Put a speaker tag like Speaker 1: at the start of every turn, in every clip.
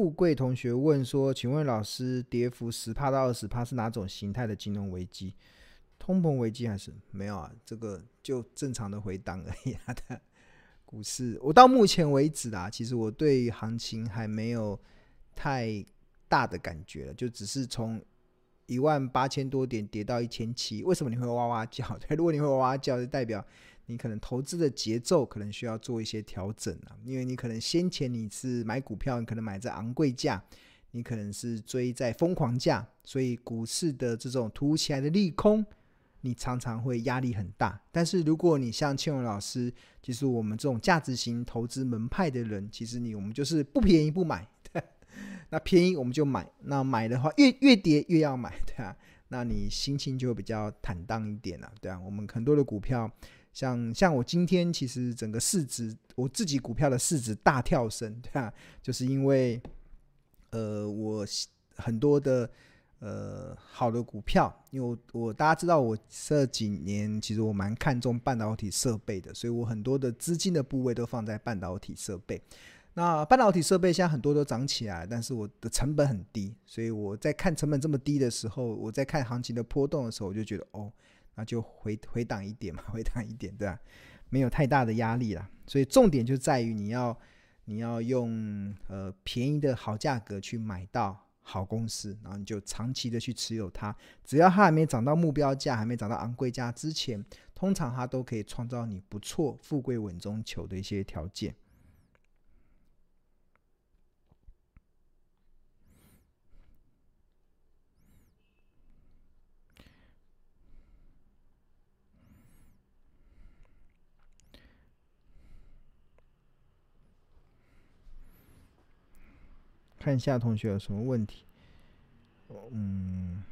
Speaker 1: 富贵同学问说：“请问老师，跌幅十趴到二十趴是哪种形态的金融危机？通膨危机还是没有啊？这个就正常的回档而已啊。的 股市，我到目前为止啊，其实我对行情还没有太大的感觉了，就只是从一万八千多点跌到一千七。为什么你会哇哇叫？对，如果你会哇哇叫，就代表。你可能投资的节奏可能需要做一些调整啊，因为你可能先前你是买股票，你可能买在昂贵价，你可能是追在疯狂价，所以股市的这种突如其来的利空，你常常会压力很大。但是如果你像庆荣老师，其实我们这种价值型投资门派的人，其实你我们就是不便宜不买，那便宜我们就买，那买的话越越跌越要买，对啊，那你心情就比较坦荡一点了，对啊，我们很多的股票。像像我今天其实整个市值，我自己股票的市值大跳升，对吧？就是因为，呃，我很多的呃好的股票，因为我我大家知道我这几年其实我蛮看重半导体设备的，所以我很多的资金的部位都放在半导体设备。那半导体设备现在很多都涨起来，但是我的成本很低，所以我在看成本这么低的时候，我在看行情的波动的时候，我就觉得哦。就回回档一点嘛，回档一点，对吧？没有太大的压力啦。所以重点就在于你要你要用呃便宜的好价格去买到好公司，然后你就长期的去持有它。只要它还没涨到目标价，还没涨到昂贵价之前，通常它都可以创造你不错、富贵稳中求的一些条件。看一下同学有什么问题。嗯，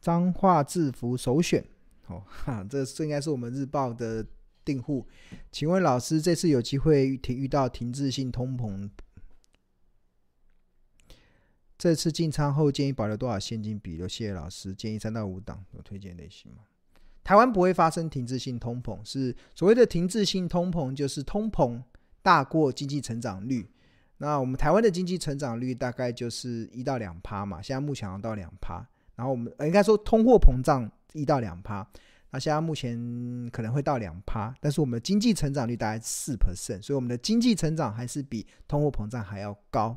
Speaker 1: 彰化制服首选。哦，哈，这这应该是我们日报的订户。请问老师，这次有机会遇遇到停滞性通膨，这次进仓后建议保留多少现金比例？谢谢老师，建议三到五档，有推荐类型吗？台湾不会发生停滞性通膨，是所谓的停滞性通膨，就是通膨大过经济成长率。那我们台湾的经济成长率大概就是一到两趴嘛，现在目前要到两趴。然后我们应该说通货膨胀一到两趴，那现在目前可能会到两趴，但是我们的经济成长率大概四 percent，所以我们的经济成长还是比通货膨胀还要高。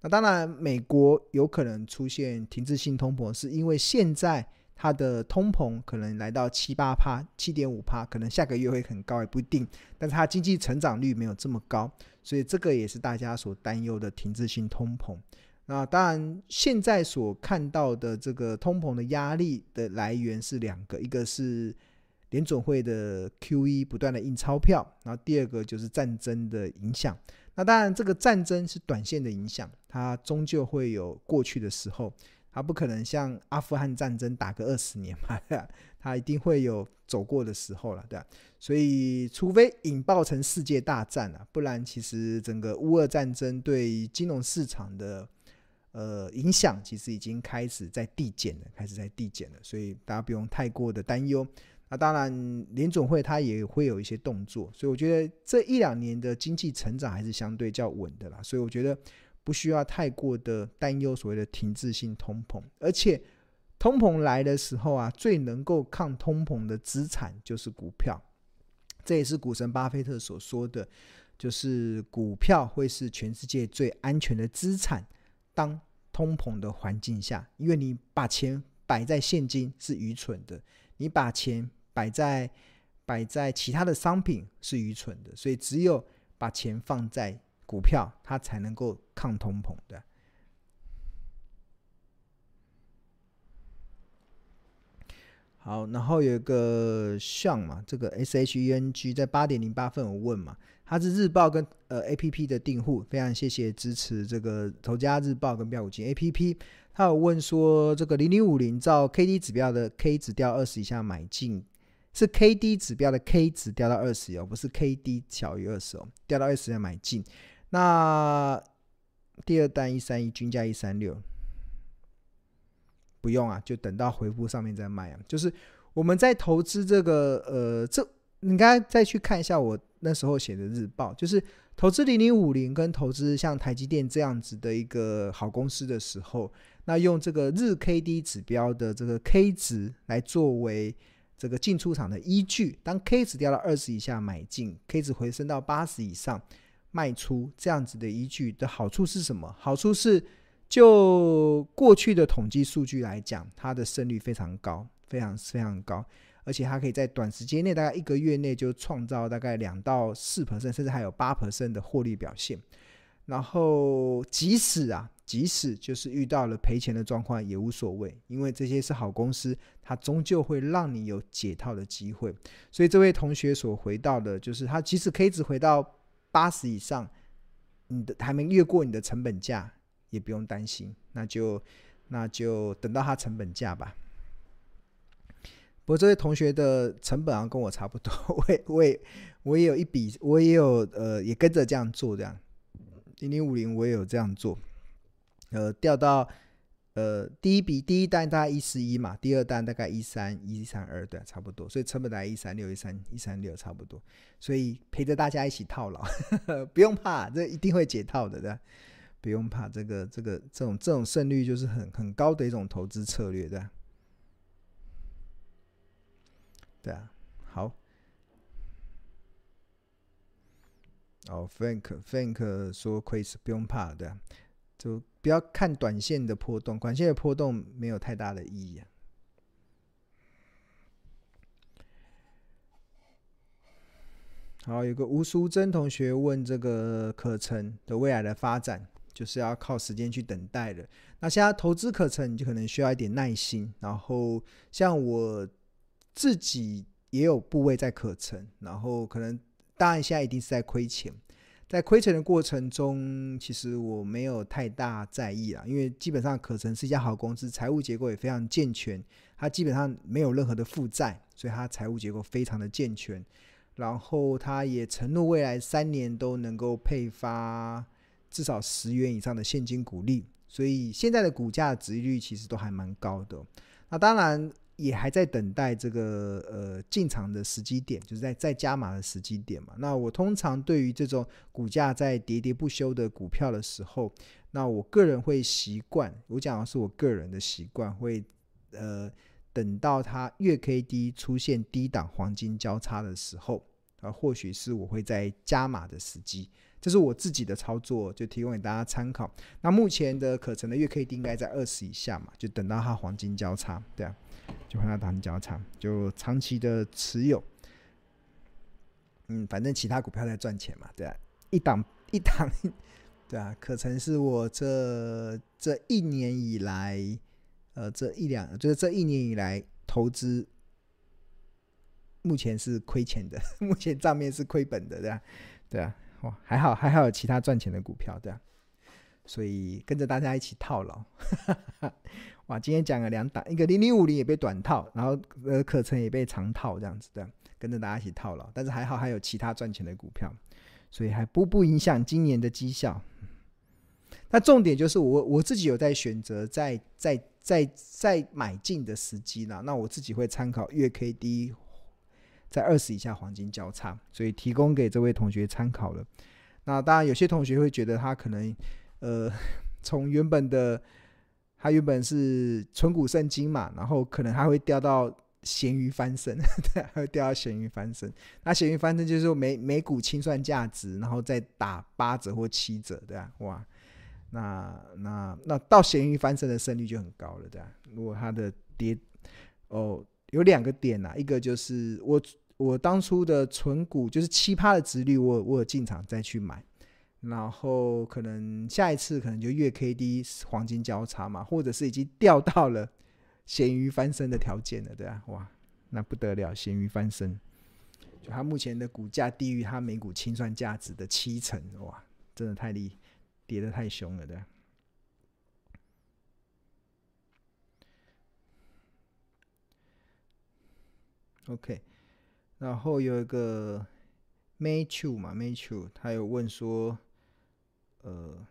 Speaker 1: 那当然，美国有可能出现停滞性通膨，是因为现在。它的通膨可能来到七八趴、七点五趴，可能下个月会很高也不一定。但是它经济成长率没有这么高，所以这个也是大家所担忧的停滞性通膨。那当然，现在所看到的这个通膨的压力的来源是两个，一个是联准会的 QE 不断的印钞票，然后第二个就是战争的影响。那当然，这个战争是短线的影响，它终究会有过去的时候。他不可能像阿富汗战争打个二十年嘛，他一定会有走过的时候了，对吧？所以，除非引爆成世界大战了，不然其实整个乌俄战争对金融市场的呃影响，其实已经开始在递减了，开始在递减了。所以大家不用太过的担忧。那当然，联总会它也会有一些动作，所以我觉得这一两年的经济成长还是相对较稳的啦。所以我觉得。不需要太过的担忧所谓的停滞性通膨，而且通膨来的时候啊，最能够抗通膨的资产就是股票。这也是股神巴菲特所说的，就是股票会是全世界最安全的资产。当通膨的环境下，因为你把钱摆在现金是愚蠢的，你把钱摆在摆在其他的商品是愚蠢的，所以只有把钱放在。股票它才能够抗通膨的。好，然后有一个像嘛，这个 S H E N G 在八点零八分我问嘛，它是日报跟呃 A P P 的订户，非常谢谢支持这个头家日报跟标股金 A P P。他有问说，这个零零五零照 K D 指标的 K 值掉二十以下买进。是 K D 指标的 K 值掉到二十哦，不是 K D 小于二十哦，掉到二十要买进。那第二单一三一均价一三六，不用啊，就等到回复上面再卖啊。就是我们在投资这个呃，这你应该再去看一下我那时候写的日报，就是投资零零五零跟投资像台积电这样子的一个好公司的时候，那用这个日 K D 指标的这个 K 值来作为这个进出场的依据。当 K 值掉到二十以下买进，K 值回升到八十以上卖出，这样子的依据的好处是什么？好处是就过去的统计数据来讲，它的胜率非常高，非常非常高。而且它可以在短时间内，大概一个月内就创造大概两到四 percent，甚至还有八 percent 的获利表现。然后即使啊，即使就是遇到了赔钱的状况也无所谓，因为这些是好公司，它终究会让你有解套的机会。所以这位同学所回到的就是，他即使 K 值回到八十以上，你的还没越过你的成本价，也不用担心，那就那就等到它成本价吧。不过这位同学的成本好像跟我差不多，我也我也我也有一笔，我也有呃也跟着这样做这样，零零五零我也有这样做，呃调到呃第一笔第一单大概一十一嘛，第二单大概一三一三二对，差不多，所以成本大概一三六一三一三六差不多，所以陪着大家一起套牢，不用怕，这一定会解套的，对，不用怕，这个这个这种这种胜率就是很很高的一种投资策略，对。对啊，好。哦，Frank，Frank 说亏是不用怕，对，就不要看短线的波动，短线的波动没有太大的意义。好，有个吴淑珍同学问这个可成的未来的发展，就是要靠时间去等待的。那现在投资可成，你就可能需要一点耐心。然后像我。自己也有部位在可成，然后可能当然现在一定是在亏钱，在亏钱的过程中，其实我没有太大在意啊，因为基本上可成是一家好公司，财务结构也非常健全，它基本上没有任何的负债，所以它财务结构非常的健全，然后它也承诺未来三年都能够配发至少十元以上的现金股利，所以现在的股价值率其实都还蛮高的。那当然。也还在等待这个呃进场的时机点，就是在在加码的时机点嘛。那我通常对于这种股价在喋喋不休的股票的时候，那我个人会习惯，我讲的是我个人的习惯，会呃等到它月 K D 出现低档黄金交叉的时候啊，或许是我会在加码的时机。这是我自己的操作，就提供给大家参考。那目前的可成的月 K D 应该在二十以下嘛，就等到它黄金交叉，对啊。就换它当交叉，就长期的持有。嗯，反正其他股票在赚钱嘛，对啊，一档 一档，对啊，可曾是我这这一年以来，呃，这一两就是这一年以来投资，目前是亏钱的，目前账面是亏本的，对啊，对啊，哇，还好还好有其他赚钱的股票，对啊，所以跟着大家一起套牢。哇，今天讲了两档，一个零零五零也被短套，然后呃，可成也被长套，这样子的，跟着大家一起套牢。但是还好还有其他赚钱的股票，所以还不不影响今年的绩效。那重点就是我我自己有在选择在在在在买进的时机呢。那我自己会参考月 K D 在二十以下黄金交叉，所以提供给这位同学参考了。那当然有些同学会觉得他可能呃 从原本的它原本是存股圣经嘛，然后可能还会掉到咸鱼翻身，对，还会掉到咸鱼翻身。那咸鱼翻身就是说每每股清算价值，然后再打八折或七折，对啊，哇，那那那到咸鱼翻身的胜率就很高了，对啊。如果它的跌，哦，有两个点呐、啊，一个就是我我当初的存股就是七趴的值率，我我有进场再去买。然后可能下一次可能就月 K D 黄金交叉嘛，或者是已经掉到了咸鱼翻身的条件了，对啊，哇，那不得了，咸鱼翻身，就它目前的股价低于它每股清算价值的七成，哇，真的太厉，跌得太凶了，对。OK，然后有一个 Matthew 嘛，Matthew 他有问说。呃，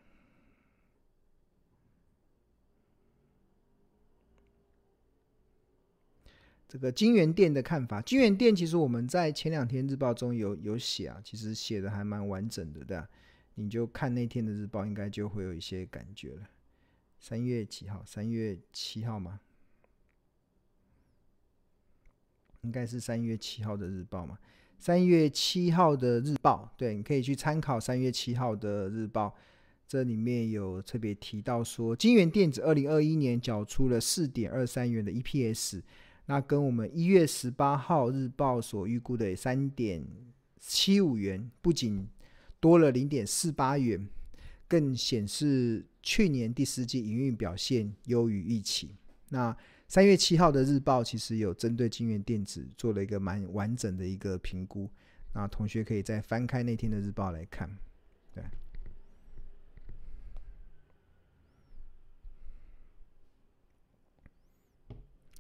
Speaker 1: 这个金元店的看法，金元店其实我们在前两天日报中有有写啊，其实写的还蛮完整的，对吧？你就看那天的日报，应该就会有一些感觉了。三月几号？三月七号吗？应该是三月七号的日报嘛？三月七号的日报，对，你可以去参考三月七号的日报。这里面有特别提到说，金源电子二零二一年缴出了四点二三元的 EPS，那跟我们一月十八号日报所预估的三点七五元，不仅多了零点四八元，更显示去年第四季营运表现优于预期。那三月七号的日报其实有针对金源电子做了一个蛮完整的一个评估，那同学可以再翻开那天的日报来看，对。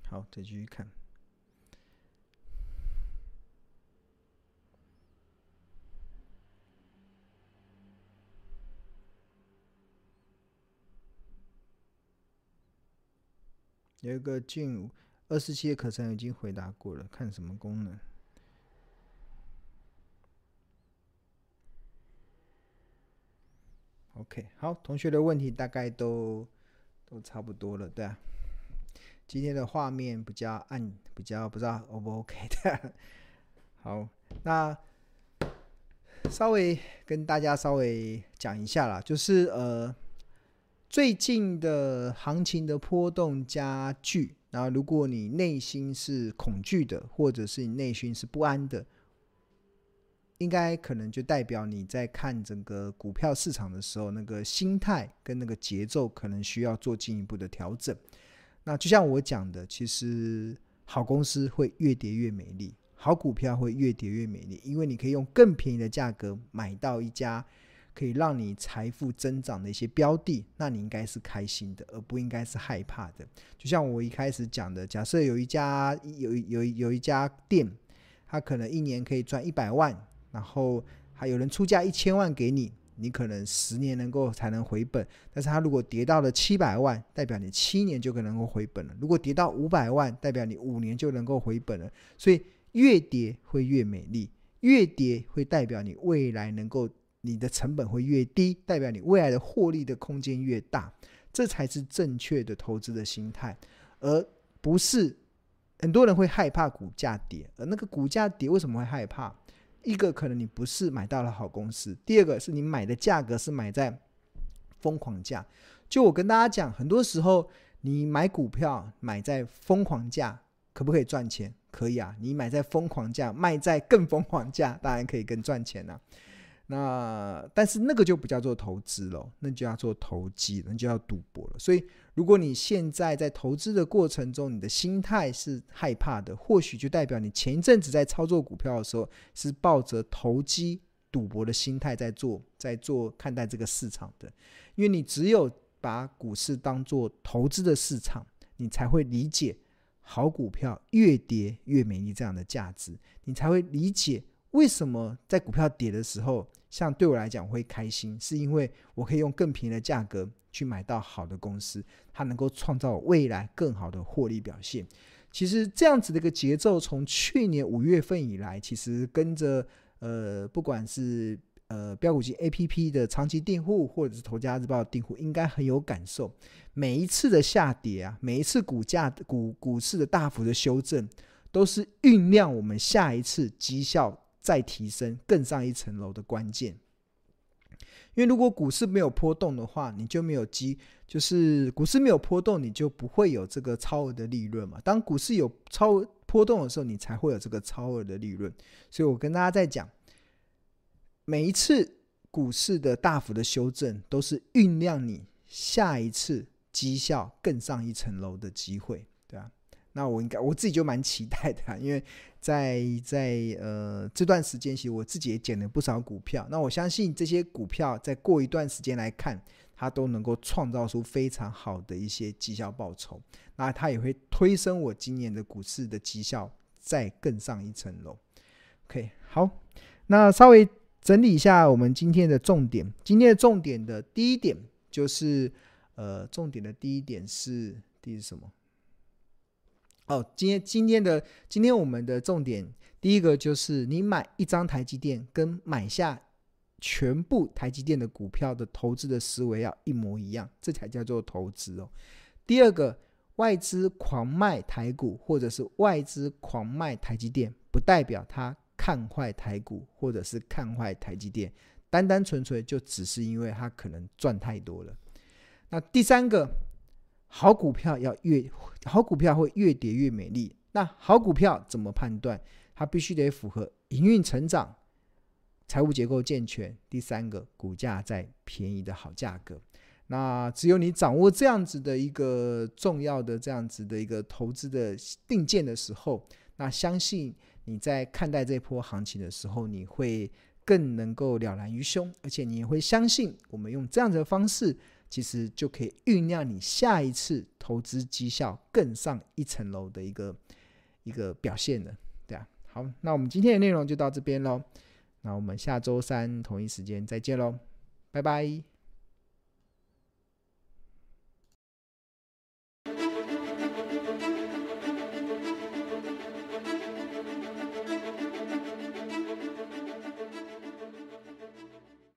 Speaker 1: 好，再继续看。有一个进二十七的课程已经回答过了，看什么功能？OK，好，同学的问题大概都都差不多了，对啊。今天的画面比较暗，比较不知道 O 不 OK 的。好，那稍微跟大家稍微讲一下啦，就是呃，最近的行情的波动加剧，然后如果你内心是恐惧的，或者是你内心是不安的，应该可能就代表你在看整个股票市场的时候，那个心态跟那个节奏可能需要做进一步的调整。那就像我讲的，其实好公司会越跌越美丽，好股票会越跌越美丽，因为你可以用更便宜的价格买到一家可以让你财富增长的一些标的，那你应该是开心的，而不应该是害怕的。就像我一开始讲的，假设有一家有有有一家店，它可能一年可以赚一百万，然后还有人出价一千万给你。你可能十年能够才能回本，但是它如果跌到了七百万，代表你七年就可能够回本了。如果跌到五百万，代表你五年就能够回本了。所以越跌会越美丽，越跌会代表你未来能够你的成本会越低，代表你未来的获利的空间越大，这才是正确的投资的心态，而不是很多人会害怕股价跌，而那个股价跌为什么会害怕？一个可能你不是买到了好公司，第二个是你买的价格是买在疯狂价。就我跟大家讲，很多时候你买股票买在疯狂价，可不可以赚钱？可以啊，你买在疯狂价，卖在更疯狂价，当然可以更赚钱啊。那但是那个就不叫做投资了，那就要做投机，那就要赌博了。所以，如果你现在在投资的过程中，你的心态是害怕的，或许就代表你前一阵子在操作股票的时候是抱着投机赌博的心态在做，在做看待这个市场的。因为你只有把股市当做投资的市场，你才会理解好股票越跌越美丽这样的价值，你才会理解。为什么在股票跌的时候，像对我来讲会开心，是因为我可以用更便宜的价格去买到好的公司，它能够创造未来更好的获利表现。其实这样子的一个节奏，从去年五月份以来，其实跟着呃，不管是呃飙股机 APP 的长期订户，或者是头家日报的订户，应该很有感受。每一次的下跌啊，每一次股价股股市的大幅的修正，都是酝酿我们下一次绩效。再提升更上一层楼的关键，因为如果股市没有波动的话，你就没有机，就是股市没有波动，你就不会有这个超额的利润嘛。当股市有超波动的时候，你才会有这个超额的利润。所以我跟大家在讲，每一次股市的大幅的修正，都是酝酿你下一次绩效更上一层楼的机会，那我应该我自己就蛮期待的，因为在在呃这段时间，其实我自己也捡了不少股票。那我相信这些股票在过一段时间来看，它都能够创造出非常好的一些绩效报酬。那它也会推升我今年的股市的绩效再更上一层楼。OK，好，那稍微整理一下我们今天的重点。今天的重点的第一点就是呃，重点的第一点是第一是什么？哦，今天今天的今天我们的重点，第一个就是你买一张台积电跟买下全部台积电的股票的投资的思维要一模一样，这才叫做投资哦。第二个，外资狂卖台股或者是外资狂卖台积电，不代表他看坏台股或者是看坏台积电，单单纯粹就只是因为他可能赚太多了。那第三个。好股票要越好，股票会越跌越美丽。那好股票怎么判断？它必须得符合营运成长、财务结构健全。第三个，股价在便宜的好价格。那只有你掌握这样子的一个重要的这样子的一个投资的定见的时候，那相信你在看待这波行情的时候，你会更能够了然于胸，而且你也会相信我们用这样子的方式。其实就可以酝酿你下一次投资绩效更上一层楼的一个一个表现了，对啊。好，那我们今天的内容就到这边喽。那我们下周三同一时间再见喽，拜拜。